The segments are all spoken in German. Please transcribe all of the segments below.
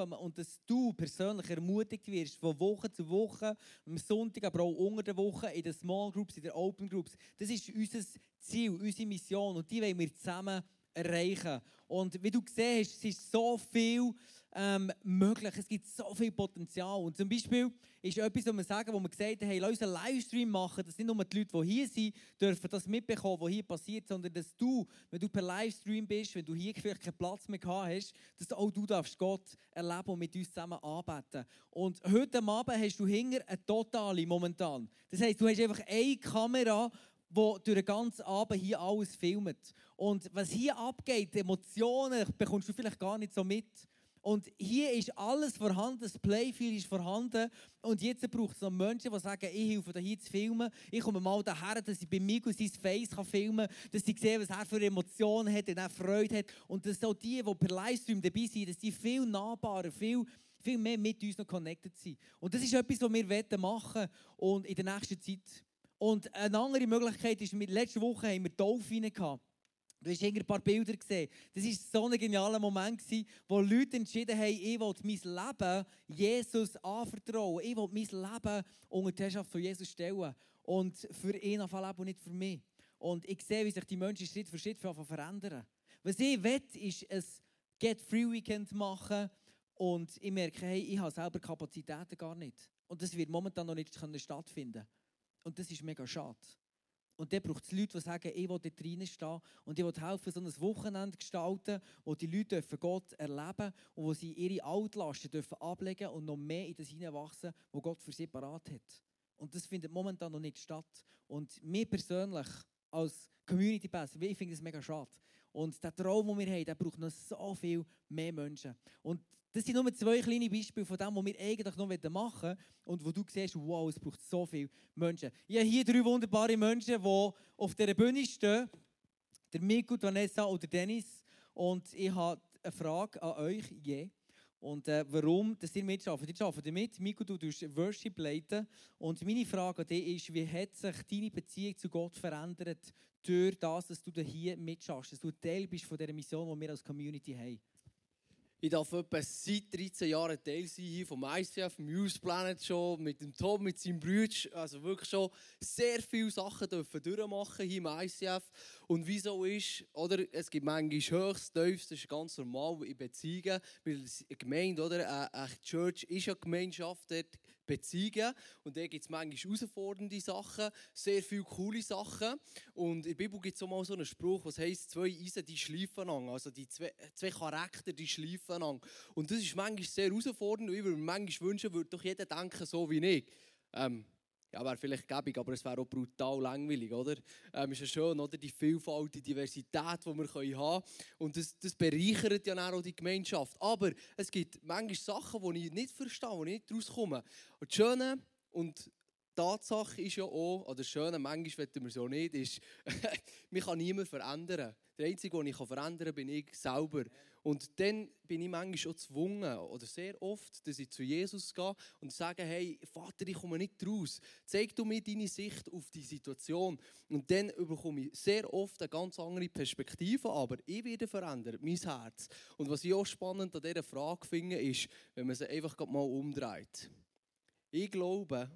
zusammenkommen und dass du persönlich ermutigt wirst, von Woche zu Woche, am Sonntag, aber auch unter der Woche, in den Small Groups, in den Open Groups. Das ist unser Ziel, unsere Mission und die wollen wir zusammen erreichen. Und wie du gesehen hast, es ist so viel ähm, möglich. Es gibt so viel Potenzial. Und zum Beispiel ist etwas, was wir sagen, wo wir gesagt haben, hey, lass uns einen Livestream machen, dass nicht nur die Leute, die hier sind, dürfen das mitbekommen, was hier passiert, sondern dass du, wenn du per Livestream bist, wenn du hier vielleicht keinen Platz mehr gehabt hast, dass auch du darfst Gott erleben und mit uns zusammen anbeten. Und heute Abend hast du hinter eine totale momentan. Das heisst, du hast einfach eine Kamera, wo durch den ganzen Abend hier alles filmt. Und was hier abgeht, Emotionen, bekommst du vielleicht gar nicht so mit. Und hier ist alles vorhanden, das Playfield ist vorhanden. Und jetzt braucht es noch Menschen, die sagen, ich helfe dir hier zu filmen. Ich komme mal daher, dass ich bei Migo sein Face kann filmen kann, dass sie sehen, was er für Emotionen hat, und er Freude hat. Und dass auch die, die per Livestream dabei sind, dass die viel nahbarer, viel, viel mehr mit uns noch connected sind. Und das ist etwas, was wir machen und in der nächsten Zeit. Und eine andere Möglichkeit ist, letzte Woche haben wir Dolphine gehabt. Du hast ein paar Bilder gesehen. Das war so ein genialer Moment, wo Leute entschieden haben, ich will mein Leben Jesus anvertrauen. Ich will mein Leben unter die Herrschaft von Jesus stellen. Und für ihn auf leben und nicht für mich. Und ich sehe, wie sich die Menschen Schritt für Schritt verändern. Was ich will, ist ein Get-Free-Weekend machen. Und ich merke, hey, ich habe selber Kapazitäten gar nicht. Und das wird momentan noch nicht stattfinden. Und das ist mega schade. Und dann braucht es Leute, die sagen, ich will dort reinstehen und ich will helfen, so ein Wochenende gestalten, wo die Leute Gott erleben dürfen und wo sie ihre Altlasten dürfen ablegen und noch mehr in das hineinwachsen, was Gott für sie parat hat. Und das findet momentan noch nicht statt. Und mir persönlich als Community Pass, ich finde das mega schade. Und der Traum, den wir haben, der braucht noch so viel mehr Menschen. Und das sind nur zwei kleine Beispiele von dem, was wir eigentlich noch machen wollen und wo du siehst, wow, es braucht so viele Menschen. Ich habe hier drei wunderbare Menschen, die auf dieser Bühne stehen. Der Miku, Vanessa oder Dennis. Und ich habe eine Frage an euch je. Und äh, warum dass ihr mitarbeitet? Ihr arbeitet mit. Miku, du tust Worship leiten. Und meine Frage an dich ist, wie hat sich deine Beziehung zu Gott verändert durch das, dass du hier mitschaffst, dass du Teil bist von dieser Mission, die wir als Community haben? Ich darf etwa seit 13 Jahren Teil sein hier vom ICF, vom Youth Planet schon, mit dem Tom, mit seinem Bruder. Also wirklich schon sehr viele Sachen dürfen durchmachen hier im ICF. Und wieso ist, oder, es gibt manchmal höchst, tiefst, das ist ganz normal in Beziehungen, weil eine Gemeinde, oder, eine Church ist eine Gemeinschaft, dort Beziehungen. Und da gibt es manchmal herausfordernde Sachen, sehr viele coole Sachen. Und in der Bibel gibt es auch mal so einen Spruch, was heisst, zwei Eisen, die schleifen an. Also die zwei, zwei Charakter, die schleifen an. Und das ist manchmal sehr herausfordernd. Und ich würde mir manchmal wünschen, würde doch jeder denken, so wie ich. Ähm, ja, wäre vielleicht gäbig, aber es wäre auch brutal langweilig, oder? Ähm, ist ja schön, oder? Die Vielfalt, die Diversität, die wir haben können. Und das, das bereichert ja auch die Gemeinschaft. Aber es gibt manchmal Sachen, die ich nicht verstehe, die ich nicht rauskomme. Und das Schöne und Tatsache ist ja auch, oder das Schöne, manchmal wollen wir es auch nicht, ist, mich kann niemand verändern. Der Einzige, den ich verändern kann, bin ich selber. Und dann bin ich manchmal schon gezwungen, oder sehr oft, dass ich zu Jesus gehe und sage, hey, Vater, ich komme nicht raus. Zeig du mir deine Sicht auf die Situation. Und dann bekomme ich sehr oft eine ganz andere Perspektive, aber ich werde verändert, mein Herz. Und was ich auch spannend an dieser Frage finde, ist, wenn man sie einfach mal umdreht. Ich glaube,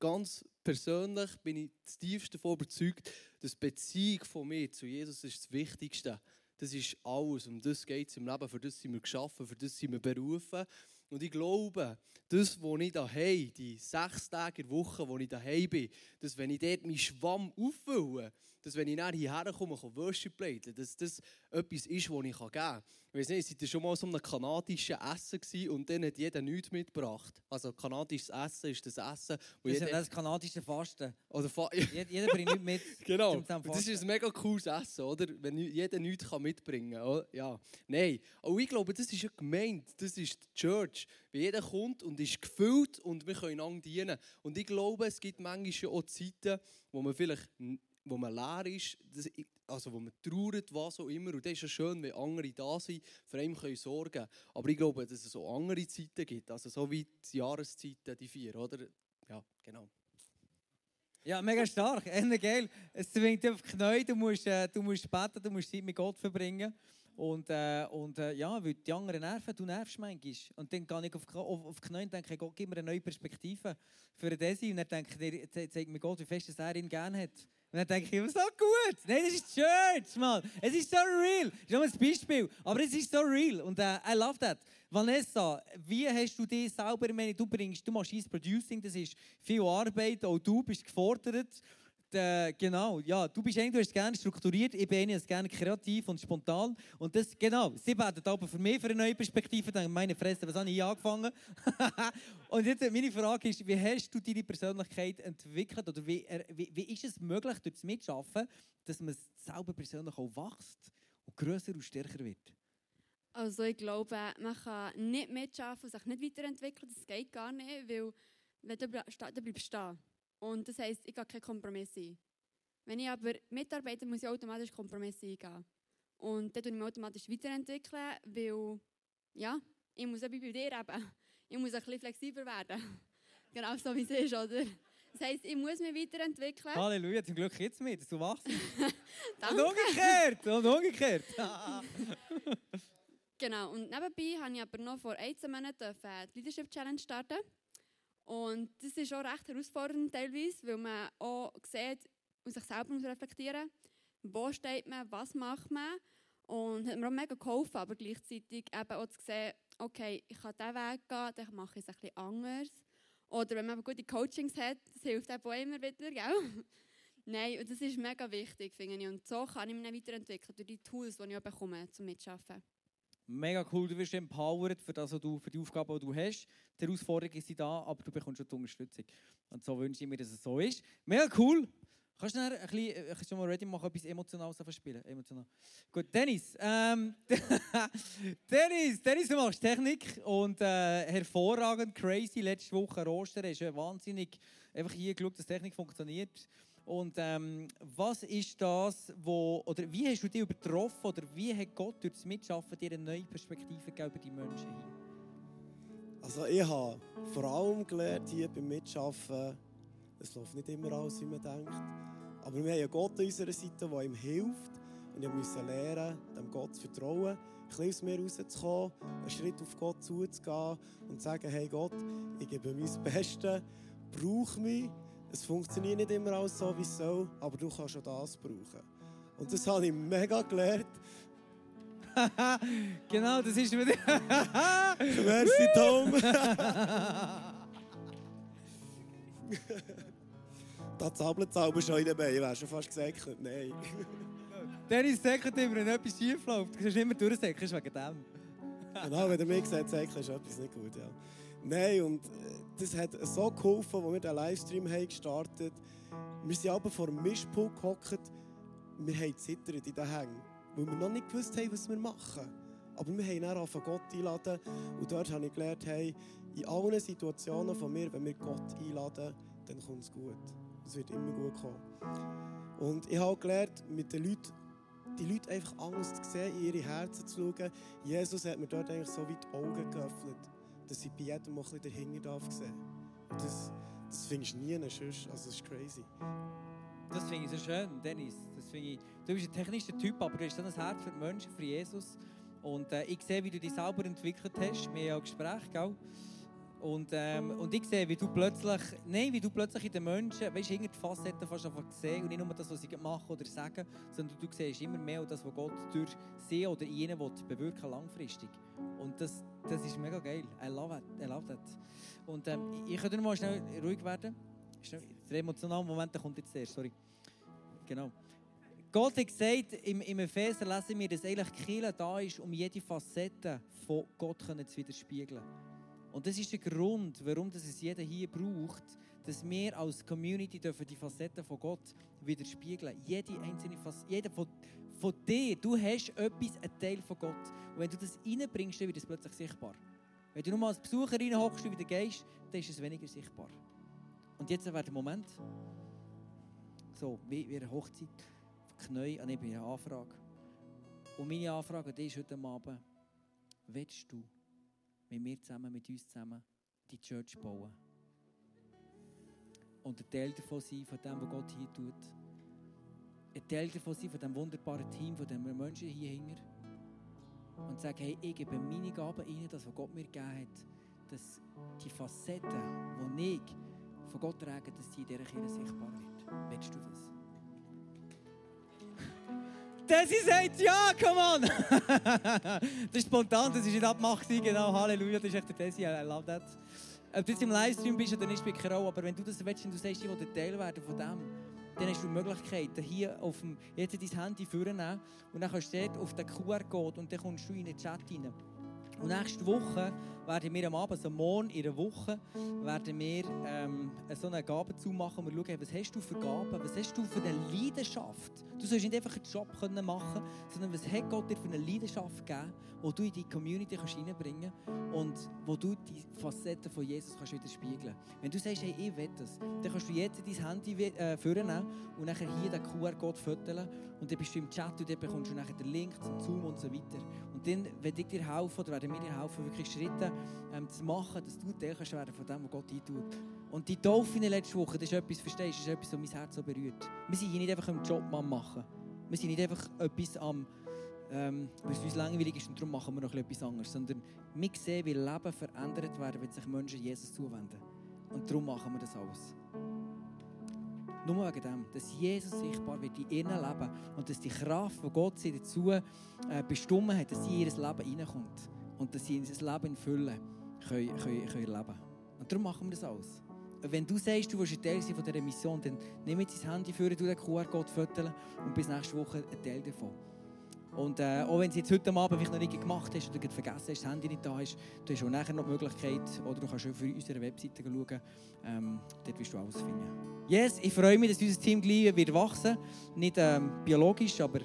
ganz persönlich bin ich tiefst davon überzeugt, dass die Beziehung von mir zu Jesus ist das Wichtigste ist. Das ist alles. Um das geht es im Leben. Für das sind wir geschaffen, für das sind wir berufen. Und ich glaube, das, was ich daheim, die sechs Tage in der Woche, wo ich daheim bin, dass wenn ich dort meinen Schwamm auffülle, dass wenn ich nachher hierher komme, kann Worship leiten, dass das etwas ist, was ich geben kann. Ich weiß nicht, seid ihr schon mal so einem kanadischen Essen gewesen und dann hat jeder nichts mitgebracht? Also kanadisches Essen ist das Essen, wo Das ist das kanadische Fasten. Oder Fa jeder bringt nichts mit. genau, das ist ein mega cooles Essen, oder? Wenn jeder nichts mitbringen kann. Ja. Nein, aber ich glaube, das ist eine Gemeinde, das ist die Church. Wenn jeder kommt und ist gefüllt und wir können einander dienen. Und ich glaube, es gibt manchmal auch Zeiten, wo man vielleicht wo man leer ist, also wo man trauert, was auch immer. Und das ist ja schön, wenn andere da sind, für einen können sorgen Aber ich glaube, dass es auch andere Zeiten gibt, also so wie die Jahreszeiten, die vier, oder? Ja, genau. Ja, mega stark, echt geil. Es zwingt dich auf die du musst, äh, du musst beten, du musst Zeit mit Gott verbringen. Und, äh, und äh, ja, weil die anderen nerven, du nervst manchmal. Und dann gehe ich auf, auf, auf die Knie und denke, Gott, gib mir eine neue Perspektive für Desi. Und dann denke ich, zeig mir Gott, wie fest er ihn gerne hat. Und dann denke ich, so gut. Nein, das ist Church, Mann. Es ist so real. Das ist nur ein Beispiel. Aber es ist so real. Und äh, I love that. Vanessa, wie hast du dich selber, wenn du bringst, du machst Producing, das ist viel Arbeit, auch du bist gefordert. Äh, genau, ja, du bist eigentlich, du hast gerne strukturiert, ich bin eigentlich gerne kreativ und spontan. Und das, genau, sie beten aber für mich für eine neue Perspektive, meine Fresse, was habe ich angefangen? und jetzt meine Frage ist, wie hast du deine Persönlichkeit entwickelt oder wie, wie, wie ist es möglich, durch das Mitschaffen, dass man selber persönlich auch wächst und grösser und stärker wird? Also ich glaube, man kann nicht mitschaffen sich nicht weiterentwickeln. Das geht gar nicht, weil wenn du bleibst stehen. Und das heisst, ich gehe keinen Kompromiss ein. Wenn ich aber mitarbeite, muss ich automatisch Kompromisse eingehen. Und dann tue ich mich automatisch weiterentwickeln, weil, ja, ich muss eben bei dir eben, ich muss ein bisschen flexibler werden. genau so wie es ist, oder? Das heisst, ich muss mich weiterentwickeln. Halleluja, zum Glück jetzt mit, dass du wachst. und umgekehrt, und umgekehrt. Genau, und nebenbei habe ich aber noch vor 18 Monaten die Leadership Challenge starten. Und das ist auch recht herausfordernd teilweise, weil man auch sieht und sich selber reflektieren wo steht man, was macht man. Und hat mir auch mega geholfen, aber gleichzeitig eben auch zu sehen, okay, ich kann diesen Weg gehen, dann mache ich es ein bisschen anders. Oder wenn man gute Coachings hat, das hilft auch immer wieder, gell? Nein, und das ist mega wichtig, finde ich. Und so kann ich mich weiterentwickeln, durch die Tools, die ich bekomme, zum Mitarbeiten. Mega cool, du wirst empowered für, das, du, für die Aufgabe, die du hast. Die Herausforderungen sind da, aber du bekommst schon die Unterstützung. Und so wünsche ich mir, dass es so ist. Mega cool. Kannst du ein bisschen, äh, kannst du mal ready machen, etwas Emotionales spielen? Emotional. Gut, Dennis. Ähm, Dennis, Dennis, du machst Technik und äh, hervorragend, crazy. Letzte Woche Roster ist ja wahnsinnig. Einfach hier geschaut, dass Technik funktioniert. Und ähm, was ist das, wo, oder wie hast du dich übertroffen oder wie hat Gott durch das Mitschaffen dir eine neue Perspektive gegeben über die Menschen hin? Also ich habe vor allem gelernt hier beim Mitschaffen, es läuft nicht immer alles, wie man denkt, aber wir haben einen Gott an unserer Seite, der ihm hilft und ich musste lernen, dem Gott zu vertrauen, ein bisschen aus mir rauszukommen, einen Schritt auf Gott zuzugehen und zu sagen, hey Gott, ich gebe mein Bestes, brauche mich es funktioniert nicht immer alles so, wie es soll, aber du kannst auch das brauchen. Und das habe ich mega gelernt. genau, das ist wieder. Merci, Tom. da aber schon in den Beinen. Ich wäre schon fast gesagt, nein. Dennis säckelt immer, wenn etwas schief läuft. Du kannst immer durchsäckeln, wegen dem. genau, wenn du mir gesagt hast, ist etwas nicht gut. Ja. Nein, und äh, das hat so geholfen, als wir den Livestream haben gestartet haben. Wir sind aber vor dem Mischpult gehockt. Wir haben zittert in den Hängen, weil wir noch nicht gewusst haben, was wir machen. Aber wir haben dann auf Gott einladen und dort habe ich gelernt, hey, in allen Situationen von mir, wenn wir Gott einladen, dann kommt es gut. Es wird immer gut kommen. Und ich habe gelernt, mit den Leuten, die Leute einfach Angst zu sehen, in ihre Herzen zu schauen. Jesus hat mir dort eigentlich so wie die Augen geöffnet dass ich bei jedem auch ein bisschen dahinter darf sehen. Und das, das findest du nie sonst. Also das ist crazy. Das finde ich so schön, Dennis. Das ich, du bist ein technischer Typ, aber du hast so ein Herz für die Menschen, für Jesus. Und äh, ich sehe, wie du dich selber entwickelt hast. Wir haben ja Gespräche, gell? Und, ähm, und ich sehe, wie du plötzlich, nein, wie du plötzlich in den Menschen, weißt du, die Facetten fast einfach sehen und nicht nur das, was sie machen oder sagen, sondern du siehst immer mehr das, was Gott durch sie oder ihnen bewirken langfristig. Und das, das ist mega geil. I love it. I love that. Und ähm, ich könnte mal schnell ruhig werden. Der emotionale Moment kommt jetzt erst, sorry. Genau. Gott hat gesagt, im, im Epheser lesen wir, dass eigentlich Kirche da ist, um jede Facette von Gott zu widerspiegeln. Und das ist der Grund, warum das es jeder hier braucht, dass wir als Community dürfen die Facetten von Gott widerspiegeln. Jede einzelne Facette, jeder von, von dir, du hast etwas, ein Teil von Gott. Und wenn du das reinbringst, dann wird es plötzlich sichtbar. Wenn du nur mal als Besucher reinhockst und wieder gehst, dann ist es weniger sichtbar. Und jetzt wäre der Moment, so wie, eine Hochzeit, Knie an eine Anfrage. Und meine Anfrage an dich ist heute Abend, willst du mit mir zusammen, mit uns zusammen, die Church bauen. Und ein Teil davon sein, von dem, was Gott hier tut. Ein Teil davon sein, von diesem wunderbaren Team, von den Menschen hier hinten. und sagen, hey, ich gebe meine Gaben rein, das, was Gott mir gegeben hat, dass die Facetten, die ich von Gott trage, dass die in dieser Kirche sichtbar wird. Willst du das? Desi sagt ja, come on! das ist spontan, das ist nicht abgemacht, genau, Halleluja, das ist echt der Desi, I love that. Ob du jetzt im Livestream bist oder nicht, spielt keine Rolle, aber wenn du das willst und du sagst, ich will Teil werden von dem, dann hast du die Möglichkeit, hier auf dem, jetzt dein Handy vornehmen und dann kannst du dort auf den QR-Code und dann kommst du in den Chat rein. Und nächste Woche werden wir am Abend, also morgen in einer Woche, werden wir ähm, so eine Gabe zumachen und schauen, was hast du für Gaben, was hast du für eine Leidenschaft. Du sollst nicht einfach einen Job können machen sondern was hat Gott dir für eine Leidenschaft gegeben, die du in die Community kannst reinbringen kannst und wo du die Facetten von Jesus kannst widerspiegeln Wenn du sagst, hey, ich will das, dann kannst du jetzt dein Handy äh, vornehmen und nachher hier den QR-Code fotografieren und dann bist du im Chat und dann bekommst du nachher den Link zum Zoom und so weiter. Und dann werde ich dir helfen, oder werden dir helfen, wirklich Schritte ähm, zu machen, dass du Teil kannst werden von dem, was Gott eintut. Und die Taufe in der letzten Woche, das ist etwas, verstehst das ist etwas, was mein Herz so berührt. Wir sind hier nicht einfach einen Job machen. Wir sind nicht einfach etwas am, ähm, es uns langweilig ist und darum machen wir noch etwas anderes, sondern wir sehen, wie Leben verändert werden, wenn sich Menschen Jesus zuwenden. Und darum machen wir das alles. Nur wegen dem, dass Jesus sichtbar wird in ihrem Leben und dass die Kraft, die Gott sie dazu äh, bestimmt hat, dass sie in ihr Leben reinkommt und dass sie ihr Leben in Fülle können, können, können leben Und darum machen wir das alles. Wenn du sagst, du willst ein Teil sein von dieser Mission, dann nimm jetzt dein Handy für, du den QR-Code fotografieren und bis nächste Woche ein Teil davon. Und äh, auch wenn du jetzt heute Abend vielleicht noch nicht gemacht hast oder vergessen hast, das Handy nicht da ist, du hast auch nachher noch die Möglichkeit, oder du kannst auf unserer Webseite schauen, ähm, dort wirst du alles finden. Yes, ich freue mich, dass unser Team gleich wird wachsen. Nicht ähm, biologisch, aber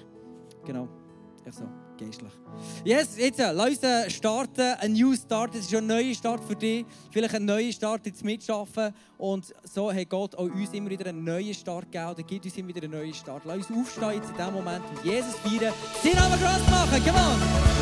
genau, echt so geistlich. Yes, jetzt äh, lass uns äh, starten, ein New Start. Das ist ein neuer Start für dich. Vielleicht ein neuer Start jetzt mitschaffen. Und so hat Gott auch uns immer wieder einen neuen Start gegeben. Oder gibt uns immer wieder einen neuen Start. Lass uns aufstehen jetzt in diesem Moment und Jesus feiern. Sie Namen groß machen. Come on!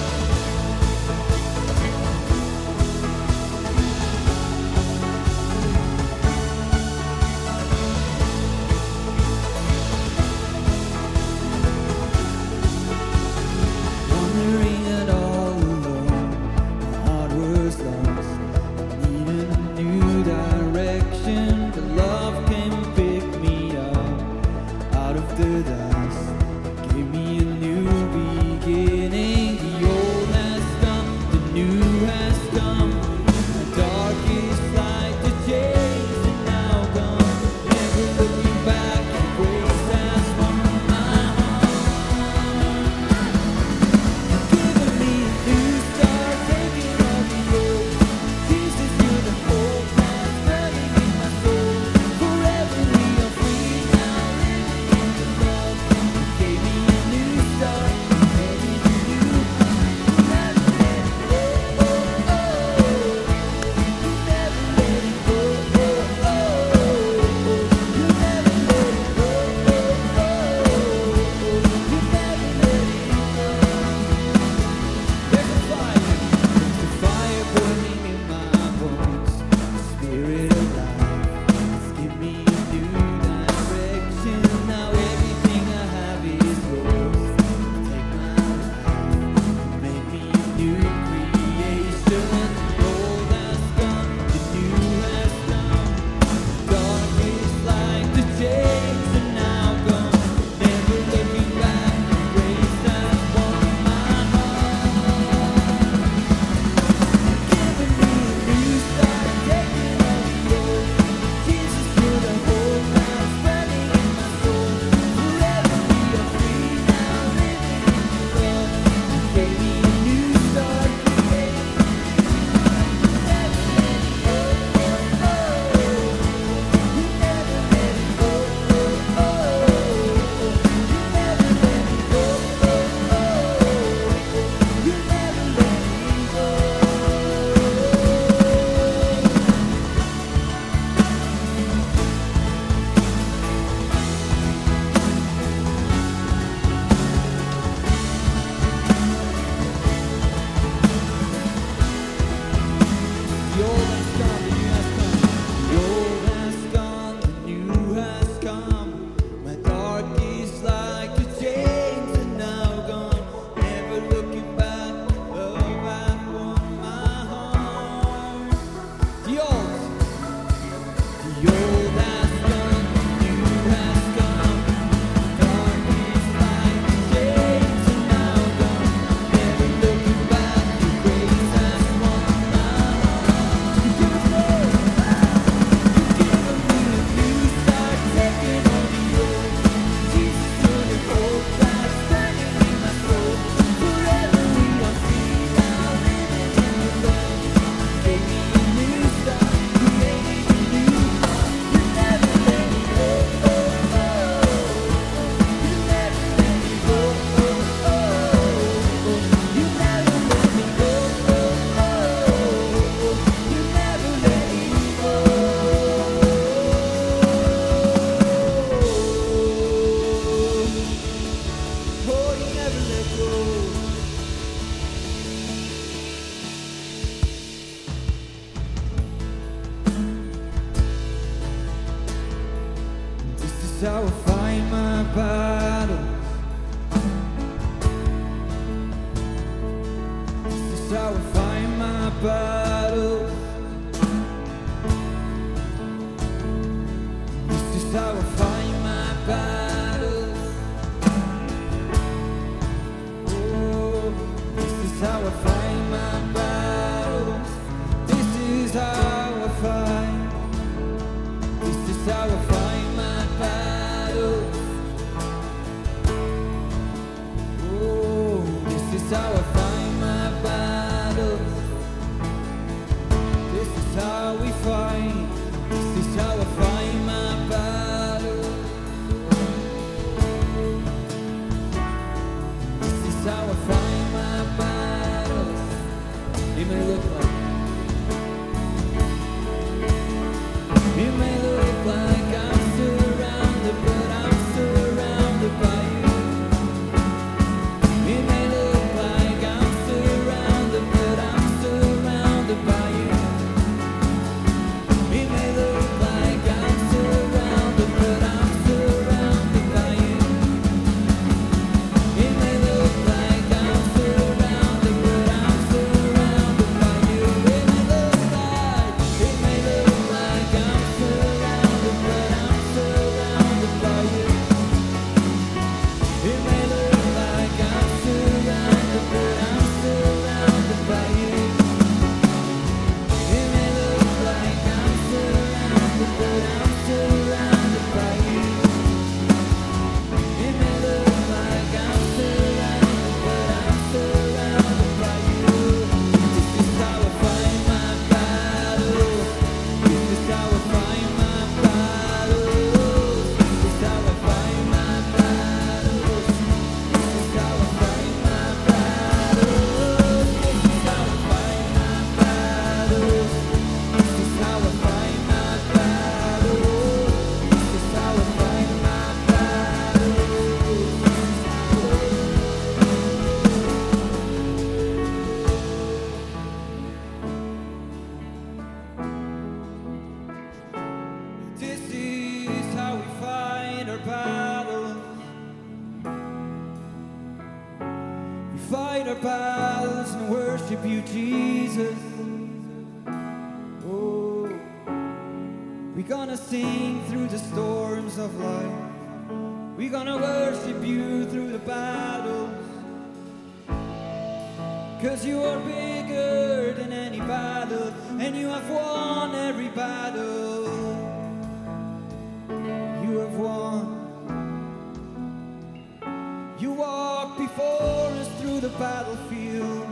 You walk before us through the battlefield.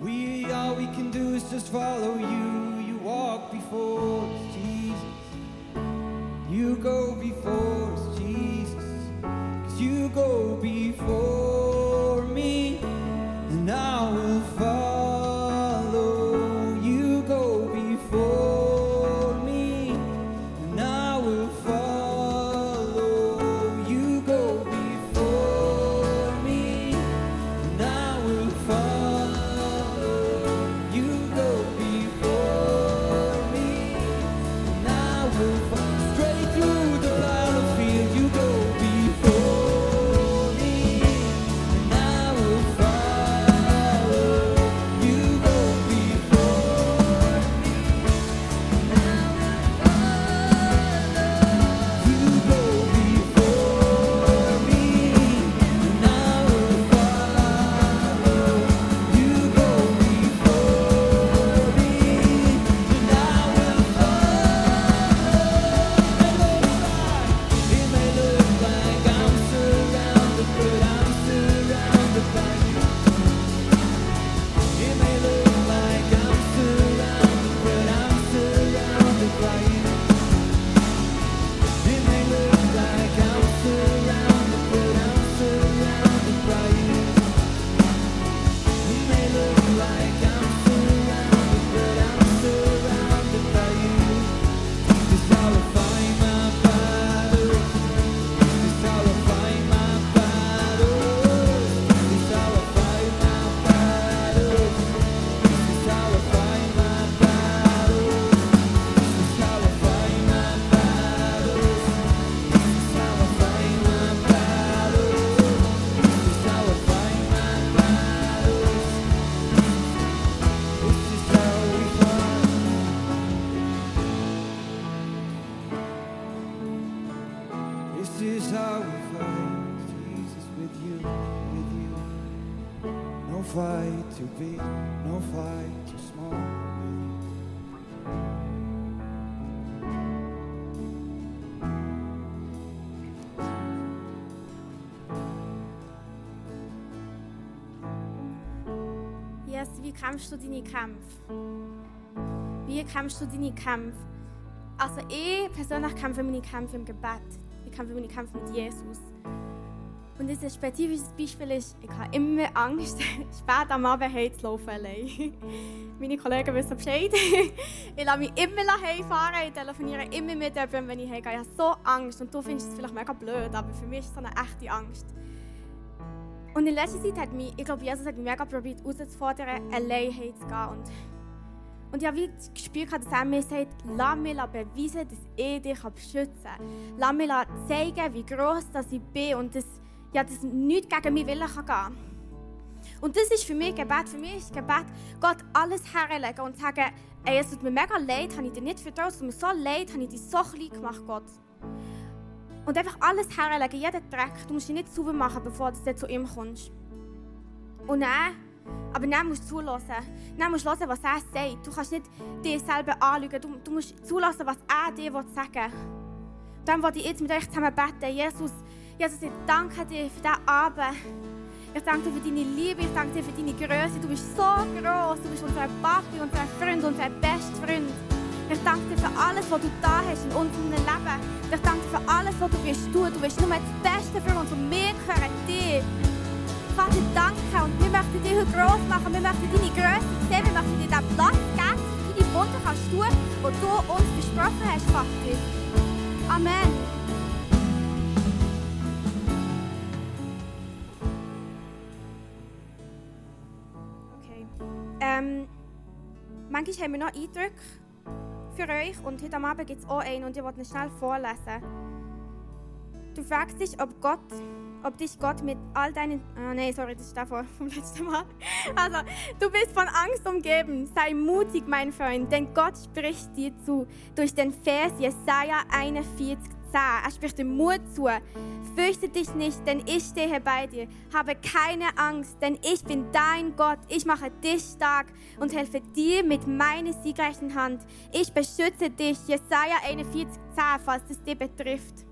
We all we can do is just follow you. You walk before us, Jesus. You go before us, Jesus. Cause you go before kämpfst du deine Kämpfe? Wie kämpfst du deine Kämpfe? Also ich persönlich kämpfe meine Kämpfe im Gebet. Ich kämpfe meine Kämpfe mit Jesus. Und ein spezifisches Beispiel ist, ich habe immer Angst, spät am Abend heimzulaufen allein. Meine Kollegen wissen Bescheid. ich lasse mich immer heimfahren, ich telefoniere immer mit jemandem, wenn ich heimgehe. Ich habe so Angst und du findest es vielleicht mega blöd, aber für mich ist es eine echte Angst. Und in letzter Zeit hat mich, ich glaube, Jesus hat mich mega probiert herauszufordern, allein heimzugehen. Und, und ich habe wie das Gespür gehabt, dass er mir sagt, lass mich beweisen, dass ich dich beschützen kann. Lass mich zeigen, wie gross ich bin und dass, ja, dass nichts gegen meinen Willen kann gehen Und das ist für mich Gebet. Für mich ist Gebet, Gott alles herlegen und sagen, ey, es tut mir mega leid, habe ich dir nicht vertraut, es tut mir so leid, habe ich dich so klein gemacht, Gott. Und einfach alles herlegen, jeden Dreck. Du musst dich nicht sauber machen, bevor du zu ihm kommst. Und dann, aber dann musst du zulassen. Dann musst du hören, was er sagt. Du kannst nicht dich selber anlügen. Du, du musst zulassen, was er dir sagen will. Dann wollte ich jetzt mit euch zusammen beten. Jesus, Jesus, ich danke dir für diesen Abend. Ich danke dir für deine Liebe, ich danke dir für deine Größe. Du bist so groß. Du bist unser Papi, unser Freund, unser bester Freund. Ich danke dir für alles, was du da hast in unserem Leben. Ich danke dir für alles, was du wirst tun. Du bist nur das Beste für uns und wir gehören dir. Vater, danke und wir möchten dich heute groß machen. Wir möchten deine Größe sehen. Wir möchten dir den Platz geben, deine Wunder kannst tun, die du uns versprochen hast, Vater. Amen. Okay. Ähm, manchmal haben wir noch Eindrücke für euch und heute Abend gibt es auch einen und ich wollte ihn schnell vorlesen. Du fragst dich, ob Gott, ob dich Gott mit all deinen, oh nein, sorry, das ist davor vom letzten Mal. Also, du bist von Angst umgeben. Sei mutig, mein Freund, denn Gott spricht dir zu durch den Vers Jesaja 41, 10. Er spricht dir Mut zu. Fürchte dich nicht, denn ich stehe bei dir. Habe keine Angst, denn ich bin dein Gott. Ich mache dich stark und helfe dir mit meiner siegreichen Hand. Ich beschütze dich. Jesaja 41, 10, falls es dich betrifft.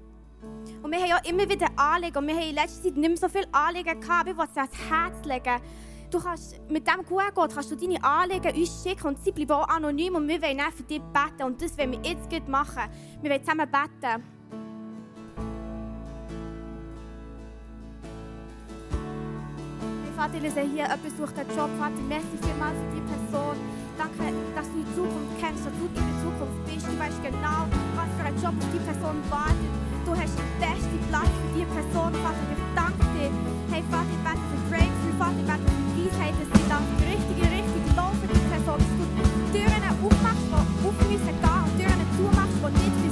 Und wir haben ja immer wieder Anliegen. Und wir haben in letzter Zeit nicht mehr so viele Anliegen gehabt. Ich will sie ans Herz legen. Du kannst mit dem QR-Code kannst du deine Anliegen uns schicken und sie bleiben auch anonym und wir wollen für dich beten. Und das wollen wir jetzt machen. Wir wollen zusammen beten. Vater, ich sehe hier, jemand sucht einen Job. Vater, merci vielmals für die Person. Danke, dass du die Zukunft kennst, dass du in der Zukunft bist. Du weißt genau, was für ein Job auf die Person wartet. Du hast den besten Platz für die Person, Vater. Ich danke dir. Hey, Vater, ich bete für Breakthrough. Vater, ich bete für Weisheit, dass sie dann die richtige Richtung laufen, die Person. Dass du Türen aufmachst, die auf müssen gehen und Türen zumachst, die nicht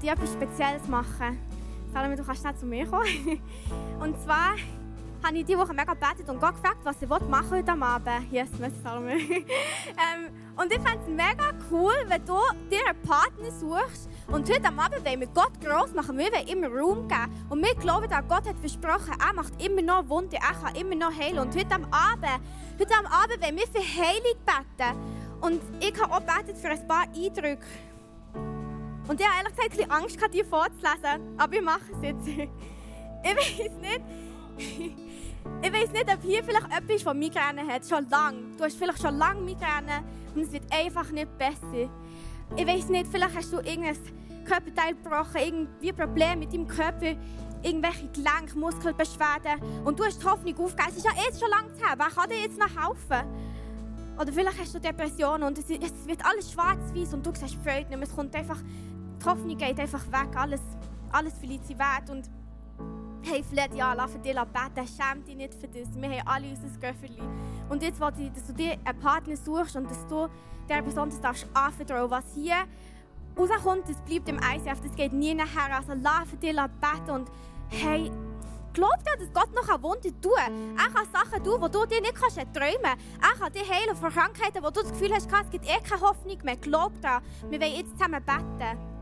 Wollte ich etwas Spezielles machen. Salome, du kannst schnell zu mir kommen. Und zwar habe ich diese Woche mega gebetet und Gott gefragt, was ich machen heute am Abend. Yes, merci Salome. ähm, und ich fände es mega cool, wenn du dir einen Partner suchst und heute am Abend wollen wir Gott gross machen. Wir wollen immer Raum geben. Und wir glauben, dass Gott hat versprochen, er macht immer noch Wunder, er kann immer noch heilen. Und heute am Abend, heute Abend wollen wir für Heilung beten. Und ich habe auch gebetet für ein paar Eindrücke. Und ich habe ehrlich gesagt ein bisschen Angst, gehabt, die vorzulesen. Aber ich mache es jetzt. Ich weiß nicht. Ich weiß nicht, ob hier vielleicht etwas von Migräne hat. Schon lange. Du hast vielleicht schon lange Migräne und es wird einfach nicht besser. Ich weiß nicht, vielleicht hast du irgendein Körperteil gebrochen, irgendwie Probleme mit deinem Körper, irgendwelche Gelenk, Muskelbeschwerden und du hast die Hoffnung aufgegeben. Es ist ja jetzt schon lange her. Wer kann dir jetzt noch helfen? Oder vielleicht hast du Depressionen und es es wird alles schwarz-weiß und du siehst Freude nicht mehr. Es kommt einfach, die Hoffnung geht einfach weg. Alles, alles verliert sie Wert. Und hey, vielleicht ja, lass dich beten. Schäm dich nicht für das. Wir haben alle unser Göfferli. Und jetzt wollte ich, dass du dir einen Partner suchst und dass du der Person das darfst anvertrauen was hier rauskommt, das bleibt im ICF, das geht nie nachher. Also lass dich beten und hey, glaub dir, dass Gott noch ein Wunder kann. Er kann Sachen tun, die du dir nicht kannst träumen kannst. Er kann dich heilen von Krankheiten, wo du das Gefühl hast, es gibt eh keine Hoffnung mehr. Glaub dir. Wir wollen jetzt zusammen beten.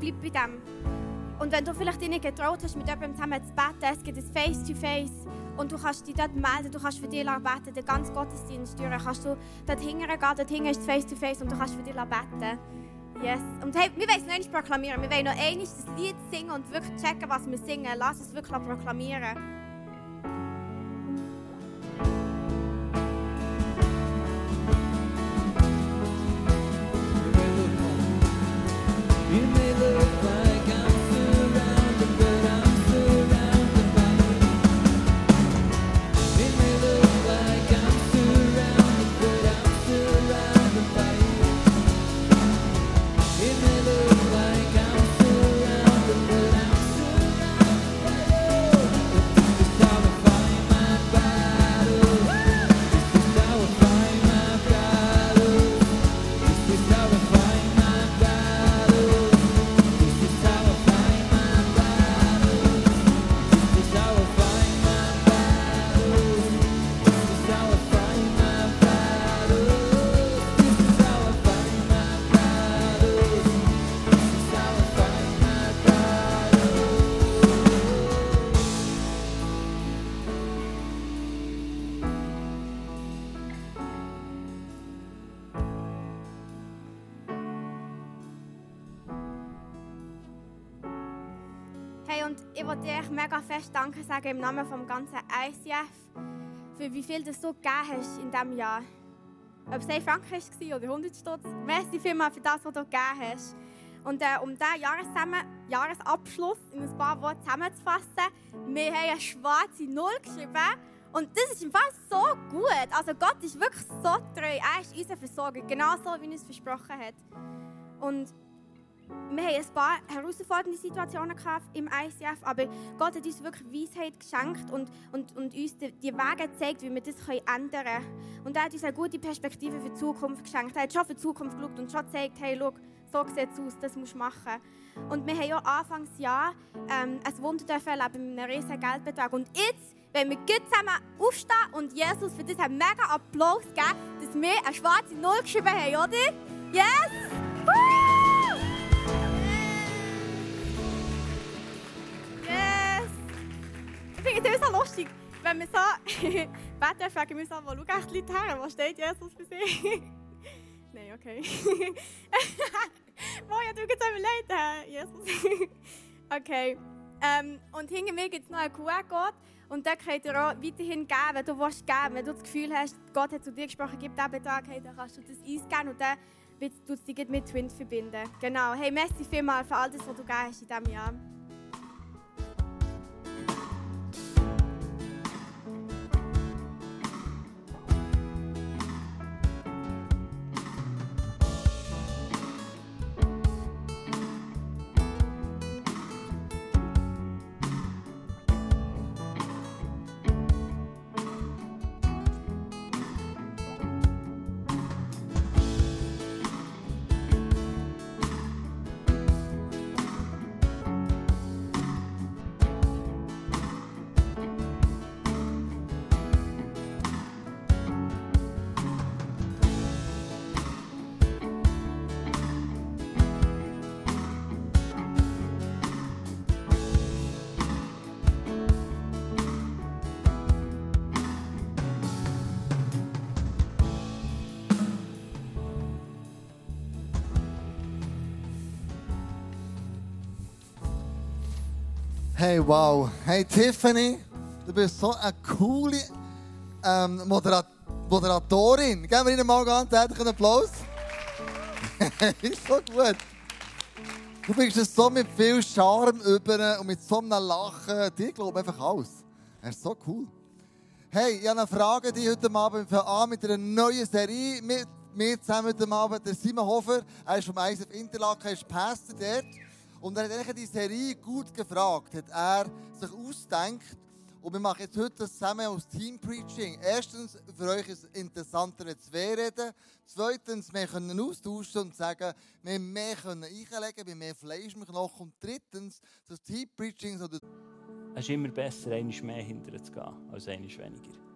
Bleib bei dem. Und wenn du vielleicht nicht getraut hast, mit jemandem zusammen zu beten, es gibt ein Face-to-Face -face und du kannst dich dort melden, du kannst für dich beten, den ganzen Gottesdienst durch, kannst du dort hingehen gehen, dort hinten ist das Face-to-Face -face und du kannst für dich beten. Yes. Und hey, wir wollen es noch proklamieren. Wir wollen noch einmal das Lied singen und wirklich checken, was wir singen. Lass es wirklich proklamieren. Sagen im Namen vom ganzen ICF, für wie viel du so gegeben hast in diesem Jahr. ob es 1 Franken war oder 100 Stutz. Merci vielmals für das, was du gegeben hast. Und äh, um diesen Jahresabschluss in ein paar Worte zusammenzufassen, wir haben eine schwarze Null geschrieben. Und das ist im Fall so gut. Also Gott ist wirklich so treu. Er ist unser Versorger, genau so, wie er es versprochen hat. Und wir haben ein paar herausfordernde Situationen im ICF, aber Gott hat uns wirklich Weisheit geschenkt und, und, und uns die, die Wege gezeigt, wie wir das ändern können. Und er hat uns eine gute Perspektive für die Zukunft geschenkt. Er hat schon für die Zukunft geschaut und schon gezeigt, hey, schau, so sieht es aus, das musst du machen. Und wir haben ja Anfangsjahr ähm, ein Wunder dürfen erleben mit einem riesigen Geldbetrag. Und jetzt, wenn wir gut zusammen aufstehen und Jesus für das einen mega Applaus geben, dass wir eine schwarze Null geschrieben haben, oder? Yes! Woo! finde es so lustig, wenn wir so beten, fragen wir so, wo schauen die Leute her? Wo steht Jesus für sie? Nein, okay. Wo ja, du überlegt, hä? Jesus. okay. Ähm, und hinter mir gibt es noch einen QR-Code. Und den könnt ihr auch weiterhin geben, wenn du willst geben. Wenn du das Gefühl hast, Gott hat zu dir gesprochen, gib diesen Betrag, hey, dann kannst du das eingeben und dann wird du dich mit Twin verbinden. Genau. Hey, merci vielmals für all das, was du gegeben hast in diesem Jahr. Wow. Hey, Tiffany, du bist so eine coole ähm, Moderat Moderatorin. Geben wir Ihnen mal ganz herzlich einen Applaus. ist so gut. Du bringst es so mit viel Charme über und mit so einem Lachen. Die glauben einfach alles. Das ist so cool. Hey, ich habe eine Frage, die heute Abend an mit einer neuen Serie. Mit mir zusammen heute Abend der Simon Hofer. Er ist vom ISF Interlaken, er ist Pastor dort. Und er hat eigentlich die Serie gut gefragt, hat er sich ausgedacht. Und wir machen jetzt heute das zusammen aus Team Preaching. Erstens, für euch ist es interessanter, zwei reden. Zweitens, wir können austauschen und sagen, wir mehr können einlegen, wir mehr Fleisch im Knochen. Und drittens, das Team Preaching Es ist immer besser, einmal mehr hinterher zu gehen, als einmal weniger.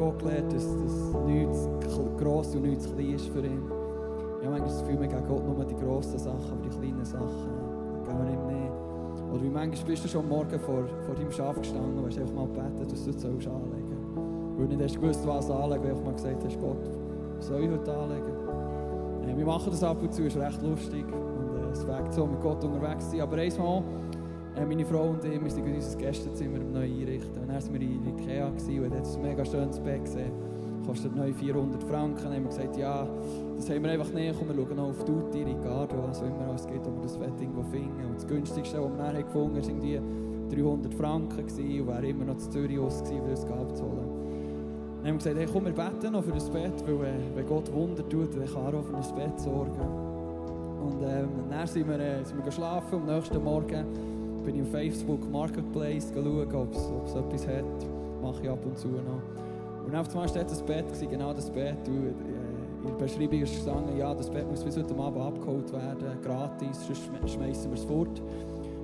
Gott gelernt, dass, dass nichts gross und nichts klein ist für ihn. Ich habe manchmal das Gefühl, wir geben Gott nur die grossen Sachen, aber die kleinen Sachen äh, geben wir ihm mehr. Oder wie manchmal bist du schon Morgen vor, vor deinem Schaf gestanden und hast einfach mal gebeten, dass du es anlegen sollst. Weil du nicht hast gewusst, was anlegen, weil einfach mal gesagt hast, Gott, was soll ich heute anlegen? Äh, wir machen das ab und zu, ist recht lustig. Und äh, es wägt so, mit Gott unterwegs zu sein. Aber einmal, äh, meine Frau und ich, wir sind in unser Gästezimmer neu einrichten. Und dann waren wir in Ikea gewesen und dort ein mega schönes Bett gesehen. Kostet neu 400 Franken. Dann haben wir gesagt, ja, das haben wir einfach nicht. Komm, wir schauen noch auf Tutti, Ricardo, auch immer es geht, ob wir das irgendwo finden. Und das günstigste, was wir dann gefunden haben, war irgendwie 300 Franken gewesen und wäre immer noch zu Zürich aus gewesen, um das abzuholen. Dann haben wir gesagt, hey, komm, wir beten noch für das Bett, weil äh, wenn Gott Wunder tut, dann kann er auch für ein Bett sorgen. Und ähm, dann sind wir, äh, sind wir geschlafen am nächsten Morgen bin ich auf Facebook Marketplace schauen, ob es etwas hat. Mache ich ab und zu noch. Und auf einmal steht das Bett, genau das Bett. Äh, in der Beschreibung ist gestanden, ja, das Bett muss bis heute Abend abgeholt werden, gratis, sonst schme- schmeißen wir es fort.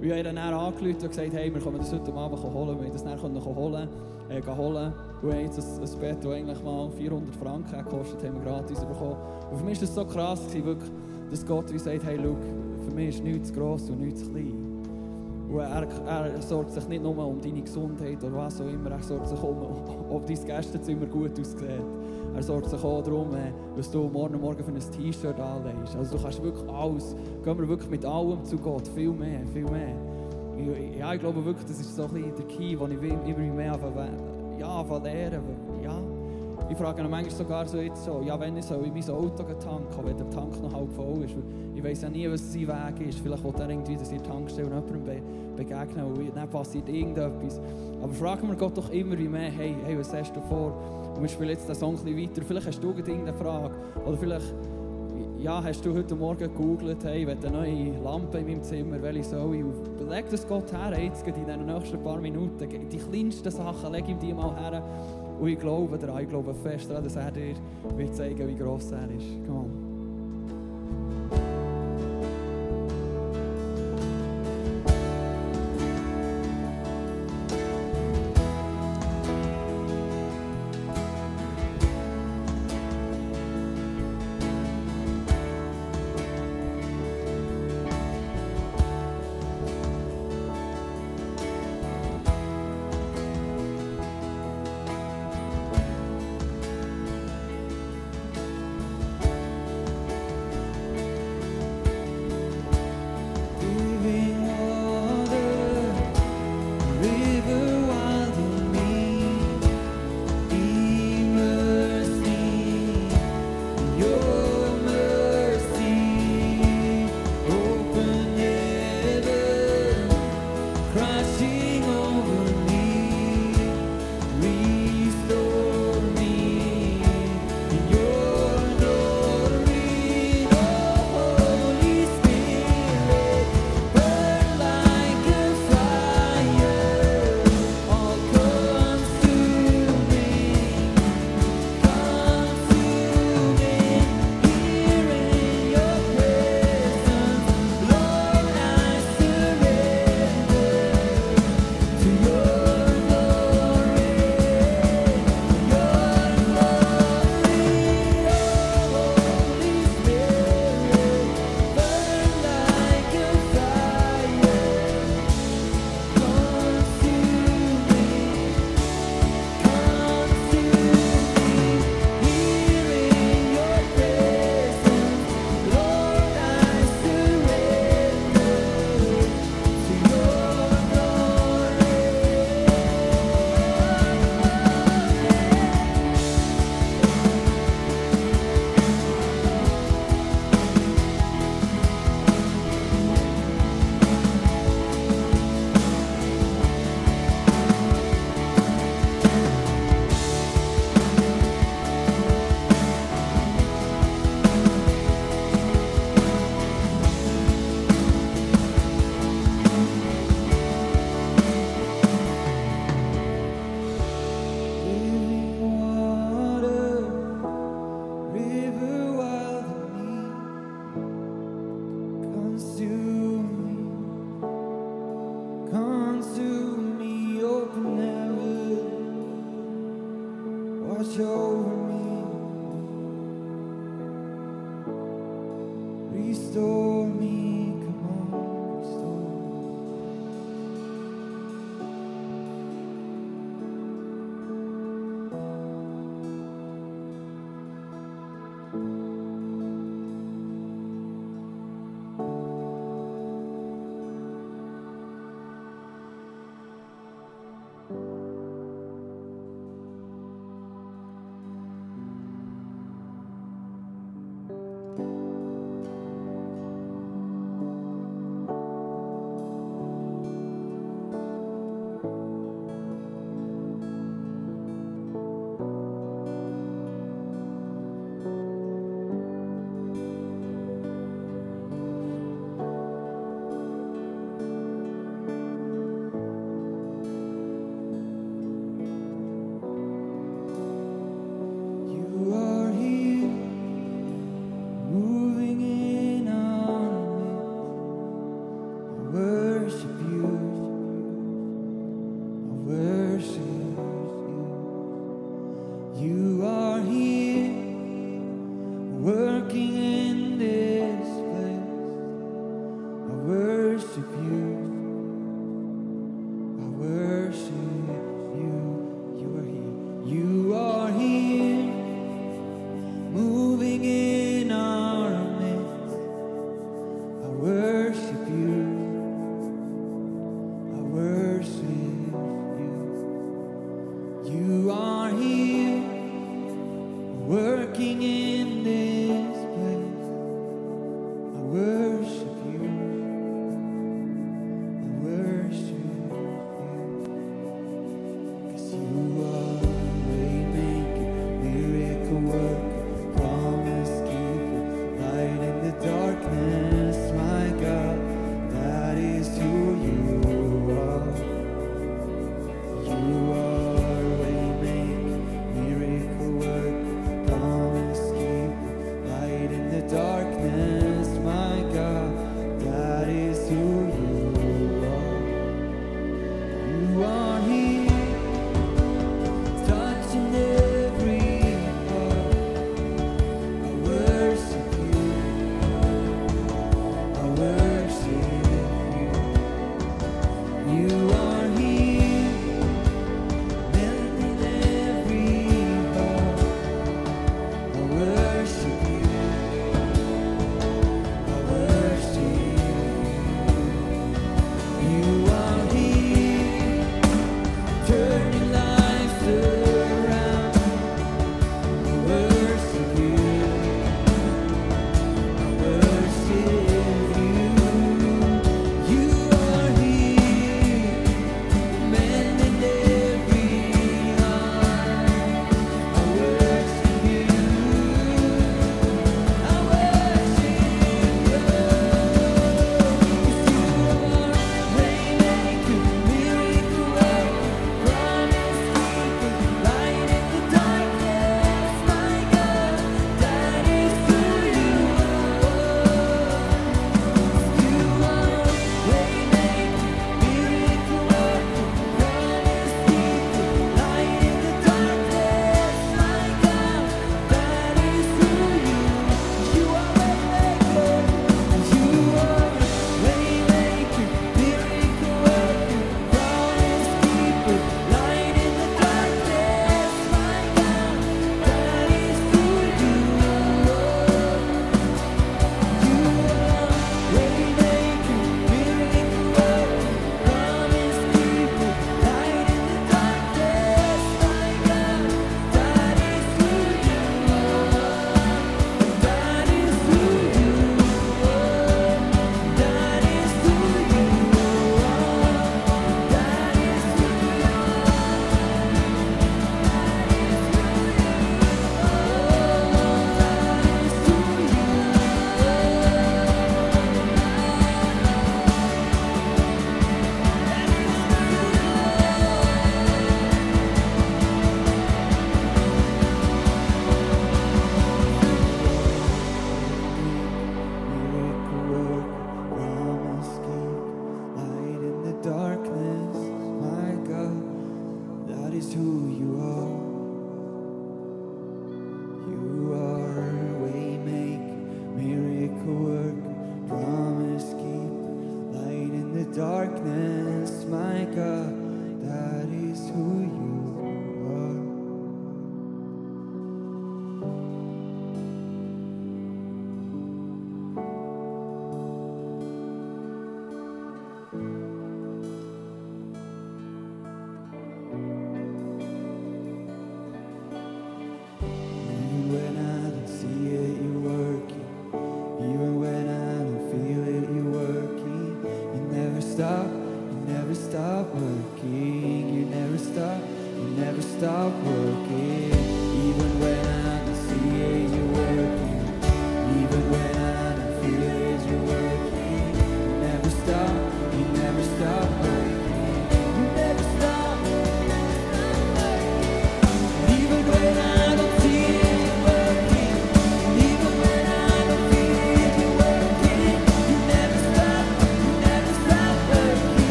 Und ich habe dann angerufen und gesagt, hey, wir können das heute Abend holen. Wir haben das dann holen, äh, holen. Haben jetzt ein, Bett, das eigentlich mal 400 Franken gekostet haben wir gratis bekommen. Und für mich war das so krass, gewesen, wirklich, dass Gott wie sagt, hey, schau, für mich ist nichts gross und nichts klein. Und er, er sorgt sich nicht nur um deine Gesundheit oder was auch immer, er sorgt sich um, ob dein Gästezimmer gut aussieht. Er sorgt sich auch darum, äh, was du morgen Morgen für ein T-Shirt anlegst. Also du kannst wirklich alles, gehen wir wirklich mit allem zu Gott, viel mehr, viel mehr. Ja, ich glaube wirklich, das ist so ein bisschen der Key, den ich will- immer mehr ja, lernen. Ja. Ich frage ihn manchmal sogar so jetzt so, ja, wenn ich soll in mein Auto tanken, wenn der Tank noch halb voll ist. Ich weiß ja nie, was sein Weg ist. Vielleicht will er irgendwie, dass ich Tankstelle jemandem be begegnen und dann passiert irgendetwas. Aber fragen wir Gott doch immer wie mehr, hey, hey, was hast du vor? Und wir spielen jetzt den Song ein bisschen weiter. Vielleicht hast du irgendeine Frage. Oder vielleicht ja, hast du heute Morgen gegoogelt, hey, ich eine neue Lampe in meinem Zimmer, welche soll ich? Und leg das Gott her, jetzt in den nächsten paar Minuten. Die kleinsten Sachen, leg ihm die mal her. Und ich glaube daran, ich glaube fest daran, dass er dir wird zeigen wie gross er ist. On.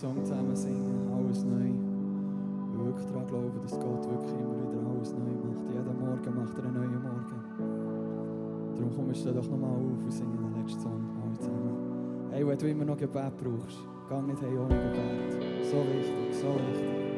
Song zusammen singen, alles neu. Wir wirklich daran glauben, dass Gott wirklich immer wieder alles neu macht. Jeden Morgen macht er einen neuen Morgen. Darum kommst du doch nochmal auf und singen den letzten Song alle zusammen. Hey, wenn du immer noch Gebet brauchst, geh nicht hey ohne Gebet. So wichtig, so wichtig.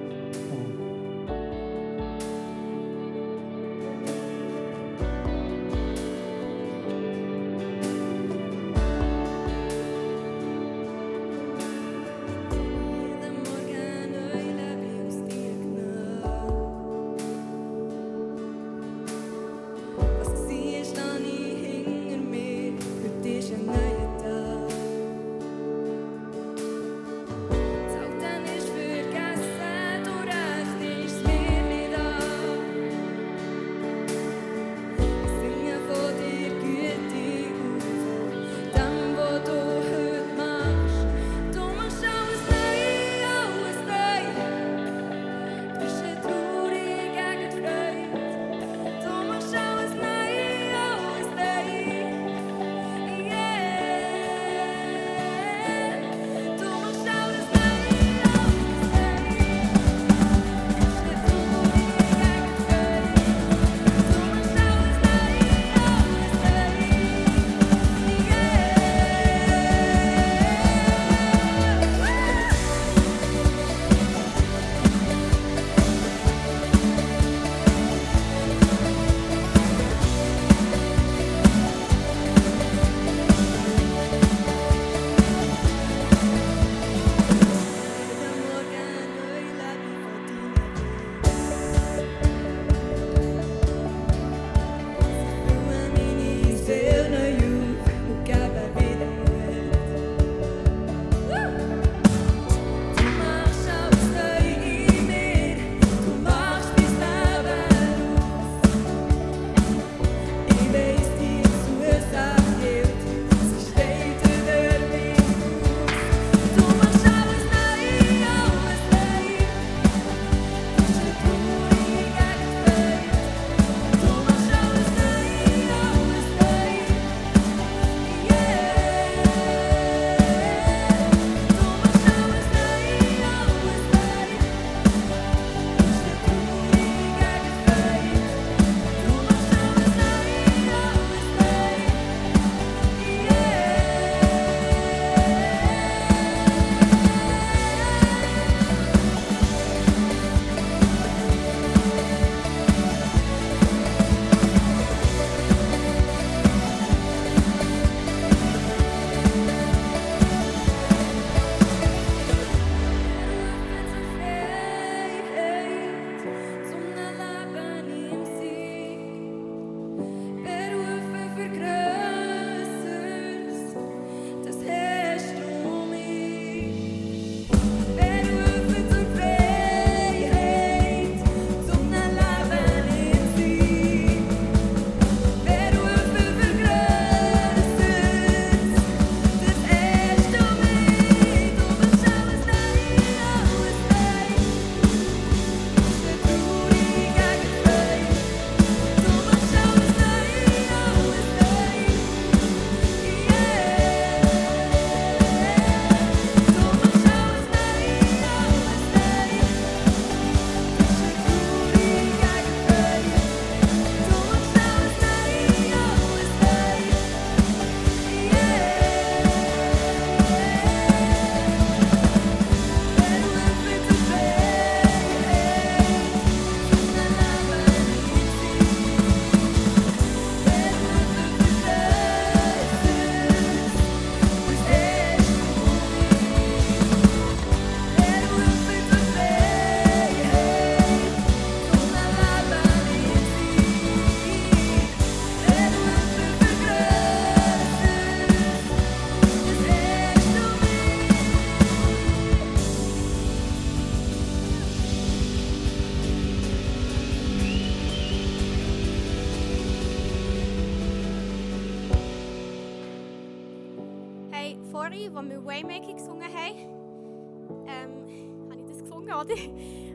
Oder?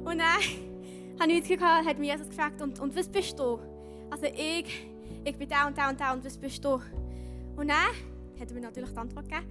Und dann habe ich gehabt, hat mich Jesus gefragt, und, und was bist du? Also ich, ich bin da und da und da und was bist du? Und dann hat er mir natürlich die Antwort gegeben.